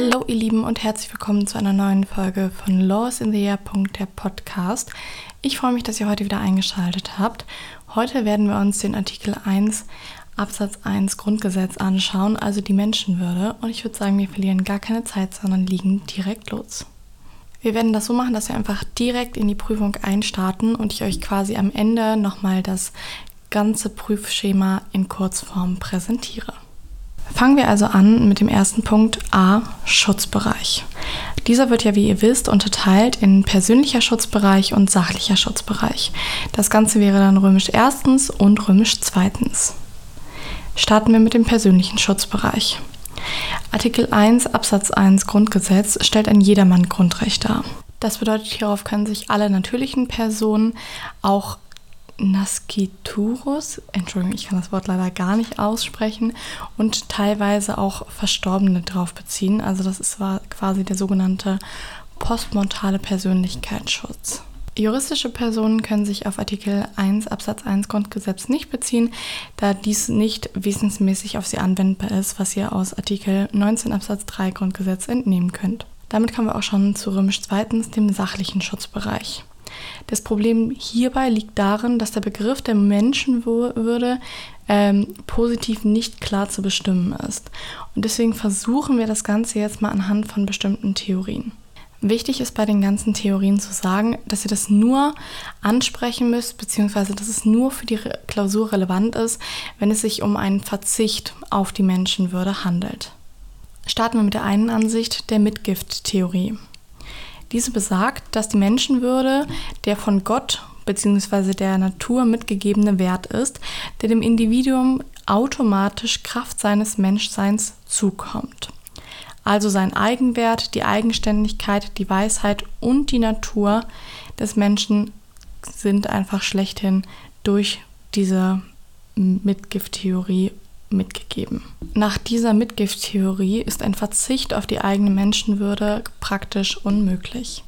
Hallo ihr Lieben und herzlich willkommen zu einer neuen Folge von Laws in the Air. der Podcast. Ich freue mich, dass ihr heute wieder eingeschaltet habt. Heute werden wir uns den Artikel 1 Absatz 1 Grundgesetz anschauen, also die Menschenwürde. Und ich würde sagen, wir verlieren gar keine Zeit, sondern liegen direkt los. Wir werden das so machen, dass wir einfach direkt in die Prüfung einstarten und ich euch quasi am Ende nochmal das ganze Prüfschema in Kurzform präsentiere. Fangen wir also an mit dem ersten Punkt A, Schutzbereich. Dieser wird ja, wie ihr wisst, unterteilt in persönlicher Schutzbereich und sachlicher Schutzbereich. Das Ganze wäre dann römisch erstens und römisch zweitens. Starten wir mit dem persönlichen Schutzbereich. Artikel 1 Absatz 1 Grundgesetz stellt ein jedermann Grundrecht dar. Das bedeutet, hierauf können sich alle natürlichen Personen, auch Nasciturus, Entschuldigung, ich kann das Wort leider gar nicht aussprechen, und teilweise auch Verstorbene drauf beziehen. Also das ist quasi der sogenannte postmortale Persönlichkeitsschutz. Juristische Personen können sich auf Artikel 1 Absatz 1 Grundgesetz nicht beziehen, da dies nicht wesensmäßig auf sie anwendbar ist, was ihr aus Artikel 19 Absatz 3 Grundgesetz entnehmen könnt. Damit kommen wir auch schon zu römisch zweitens, dem sachlichen Schutzbereich. Das Problem hierbei liegt darin, dass der Begriff der Menschenwürde ähm, positiv nicht klar zu bestimmen ist. Und deswegen versuchen wir das Ganze jetzt mal anhand von bestimmten Theorien. Wichtig ist bei den ganzen Theorien zu sagen, dass ihr das nur ansprechen müsst, beziehungsweise dass es nur für die Klausur relevant ist, wenn es sich um einen Verzicht auf die Menschenwürde handelt. Starten wir mit der einen Ansicht der Mitgift-Theorie. Diese besagt, dass die Menschenwürde der von Gott bzw. der Natur mitgegebene Wert ist, der dem Individuum automatisch Kraft seines Menschseins zukommt also sein Eigenwert, die Eigenständigkeit, die Weisheit und die Natur des Menschen sind einfach schlechthin durch diese Mitgifttheorie mitgegeben. Nach dieser Mitgifttheorie ist ein Verzicht auf die eigene Menschenwürde praktisch unmöglich.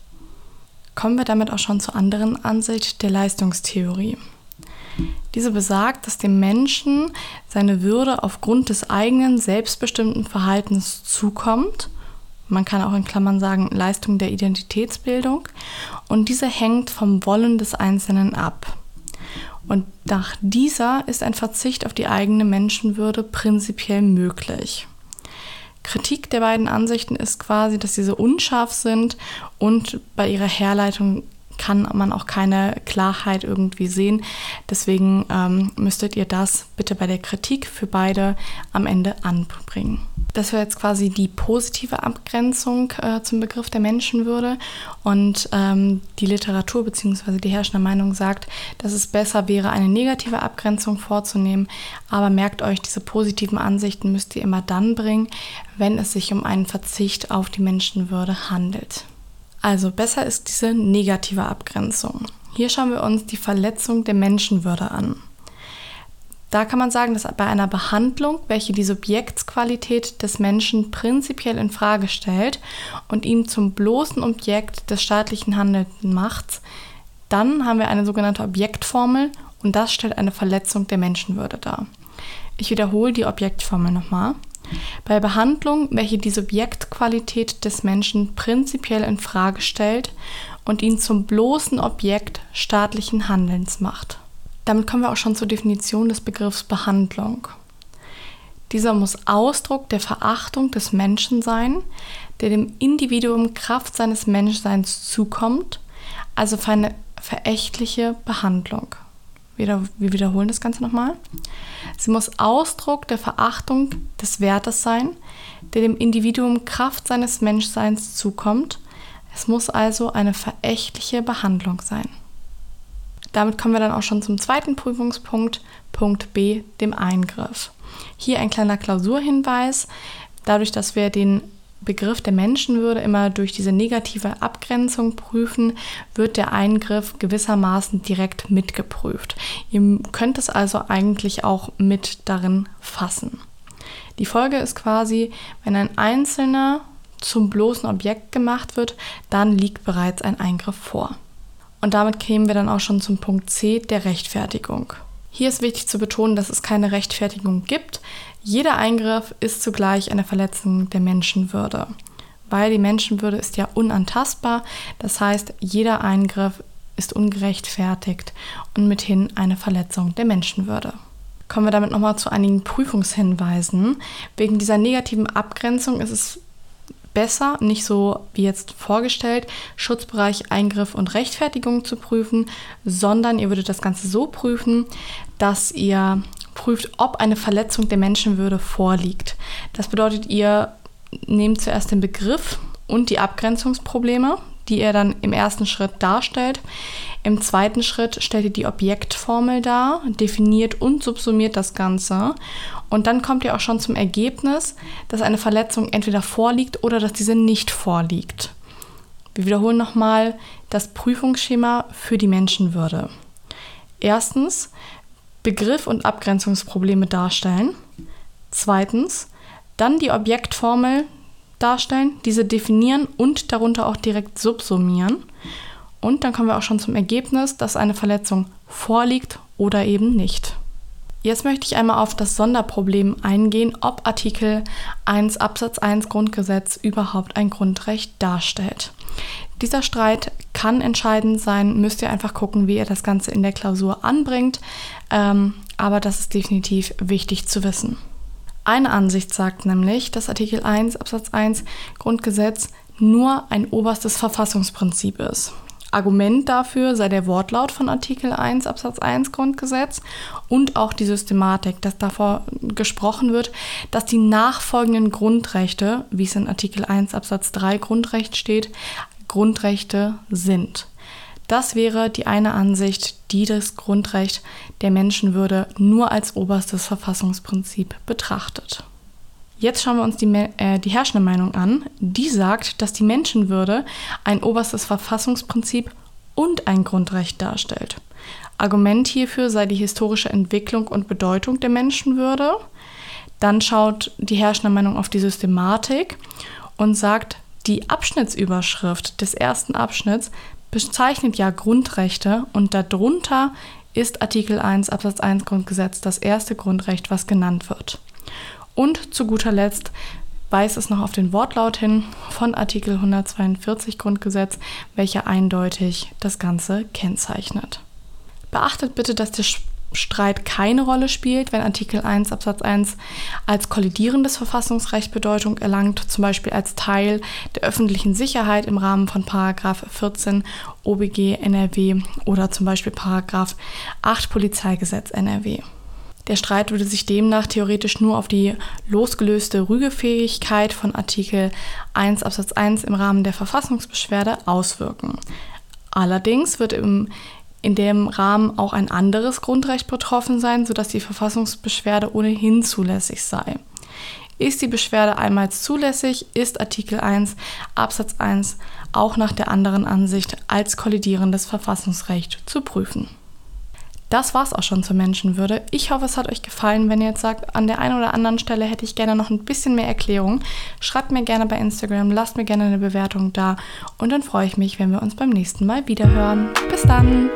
Kommen wir damit auch schon zur anderen Ansicht der Leistungstheorie. Diese besagt, dass dem Menschen seine Würde aufgrund des eigenen selbstbestimmten Verhaltens zukommt. Man kann auch in Klammern sagen Leistung der Identitätsbildung. Und diese hängt vom Wollen des Einzelnen ab. Und nach dieser ist ein Verzicht auf die eigene Menschenwürde prinzipiell möglich. Kritik der beiden Ansichten ist quasi, dass diese unscharf sind und bei ihrer Herleitung kann man auch keine Klarheit irgendwie sehen. Deswegen ähm, müsstet ihr das bitte bei der Kritik für beide am Ende anbringen. Das wäre jetzt quasi die positive Abgrenzung äh, zum Begriff der Menschenwürde. Und ähm, die Literatur bzw. die herrschende Meinung sagt, dass es besser wäre, eine negative Abgrenzung vorzunehmen. Aber merkt euch, diese positiven Ansichten müsst ihr immer dann bringen, wenn es sich um einen Verzicht auf die Menschenwürde handelt. Also besser ist diese negative Abgrenzung. Hier schauen wir uns die Verletzung der Menschenwürde an. Da kann man sagen, dass bei einer Behandlung, welche die Subjektsqualität des Menschen prinzipiell in Frage stellt und ihn zum bloßen Objekt des staatlichen Handelns macht, dann haben wir eine sogenannte Objektformel und das stellt eine Verletzung der Menschenwürde dar. Ich wiederhole die Objektformel nochmal. Bei Behandlung, welche die Subjektqualität des Menschen prinzipiell in Frage stellt und ihn zum bloßen Objekt staatlichen Handelns macht. Damit kommen wir auch schon zur Definition des Begriffs Behandlung. Dieser muss Ausdruck der Verachtung des Menschen sein, der dem Individuum Kraft seines Menschseins zukommt, also für eine verächtliche Behandlung. Wir wiederholen das Ganze nochmal. Sie muss Ausdruck der Verachtung des Wertes sein, der dem Individuum Kraft seines Menschseins zukommt. Es muss also eine verächtliche Behandlung sein. Damit kommen wir dann auch schon zum zweiten Prüfungspunkt, Punkt B, dem Eingriff. Hier ein kleiner Klausurhinweis. Dadurch, dass wir den Begriff der Menschenwürde immer durch diese negative Abgrenzung prüfen, wird der Eingriff gewissermaßen direkt mitgeprüft. Ihr könnt es also eigentlich auch mit darin fassen. Die Folge ist quasi, wenn ein Einzelner zum bloßen Objekt gemacht wird, dann liegt bereits ein Eingriff vor. Und damit kämen wir dann auch schon zum Punkt C der Rechtfertigung. Hier ist wichtig zu betonen, dass es keine Rechtfertigung gibt. Jeder Eingriff ist zugleich eine Verletzung der Menschenwürde. weil die Menschenwürde ist ja unantastbar. Das heißt, jeder Eingriff ist ungerechtfertigt und mithin eine Verletzung der Menschenwürde. Kommen wir damit nochmal zu einigen Prüfungshinweisen. Wegen dieser negativen Abgrenzung ist es besser, nicht so wie jetzt vorgestellt, Schutzbereich, Eingriff und Rechtfertigung zu prüfen, sondern ihr würdet das Ganze so prüfen, dass ihr prüft, ob eine Verletzung der Menschenwürde vorliegt. Das bedeutet, ihr nehmt zuerst den Begriff und die Abgrenzungsprobleme, die ihr dann im ersten Schritt darstellt. Im zweiten Schritt stellt ihr die Objektformel dar, definiert und subsumiert das Ganze. Und dann kommt ihr auch schon zum Ergebnis, dass eine Verletzung entweder vorliegt oder dass diese nicht vorliegt. Wir wiederholen nochmal das Prüfungsschema für die Menschenwürde. Erstens, Begriff und Abgrenzungsprobleme darstellen. Zweitens, dann die Objektformel darstellen, diese definieren und darunter auch direkt subsumieren. Und dann kommen wir auch schon zum Ergebnis, dass eine Verletzung vorliegt oder eben nicht. Jetzt möchte ich einmal auf das Sonderproblem eingehen, ob Artikel 1 Absatz 1 Grundgesetz überhaupt ein Grundrecht darstellt. Dieser Streit kann entscheidend sein, müsst ihr einfach gucken, wie ihr das Ganze in der Klausur anbringt, ähm, aber das ist definitiv wichtig zu wissen. Eine Ansicht sagt nämlich, dass Artikel 1 Absatz 1 Grundgesetz nur ein oberstes Verfassungsprinzip ist. Argument dafür sei der Wortlaut von Artikel 1 Absatz 1 Grundgesetz und auch die Systematik, dass davor gesprochen wird, dass die nachfolgenden Grundrechte, wie es in Artikel 1 Absatz 3 Grundrecht steht, Grundrechte sind. Das wäre die eine Ansicht, die das Grundrecht der Menschenwürde nur als oberstes Verfassungsprinzip betrachtet. Jetzt schauen wir uns die, äh, die herrschende Meinung an. Die sagt, dass die Menschenwürde ein oberstes Verfassungsprinzip und ein Grundrecht darstellt. Argument hierfür sei die historische Entwicklung und Bedeutung der Menschenwürde. Dann schaut die herrschende Meinung auf die Systematik und sagt, die Abschnittsüberschrift des ersten Abschnitts bezeichnet ja Grundrechte und darunter ist Artikel 1 Absatz 1 Grundgesetz das erste Grundrecht, was genannt wird. Und zu guter Letzt weist es noch auf den Wortlaut hin von Artikel 142 Grundgesetz, welcher eindeutig das Ganze kennzeichnet. Beachtet bitte, dass der Streit keine Rolle spielt, wenn Artikel 1 Absatz 1 als kollidierendes Verfassungsrecht Bedeutung erlangt, zum Beispiel als Teil der öffentlichen Sicherheit im Rahmen von Paragraph 14 OBG NRW oder zum Beispiel Paragraph 8 Polizeigesetz NRW. Der Streit würde sich demnach theoretisch nur auf die losgelöste Rügefähigkeit von Artikel 1 Absatz 1 im Rahmen der Verfassungsbeschwerde auswirken. Allerdings wird im in dem Rahmen auch ein anderes Grundrecht betroffen sein, sodass die Verfassungsbeschwerde ohnehin zulässig sei. Ist die Beschwerde einmal zulässig, ist Artikel 1 Absatz 1 auch nach der anderen Ansicht als kollidierendes Verfassungsrecht zu prüfen. Das war's auch schon zur Menschenwürde. Ich hoffe, es hat euch gefallen. Wenn ihr jetzt sagt, an der einen oder anderen Stelle hätte ich gerne noch ein bisschen mehr Erklärung, schreibt mir gerne bei Instagram, lasst mir gerne eine Bewertung da und dann freue ich mich, wenn wir uns beim nächsten Mal wieder hören. Bis dann!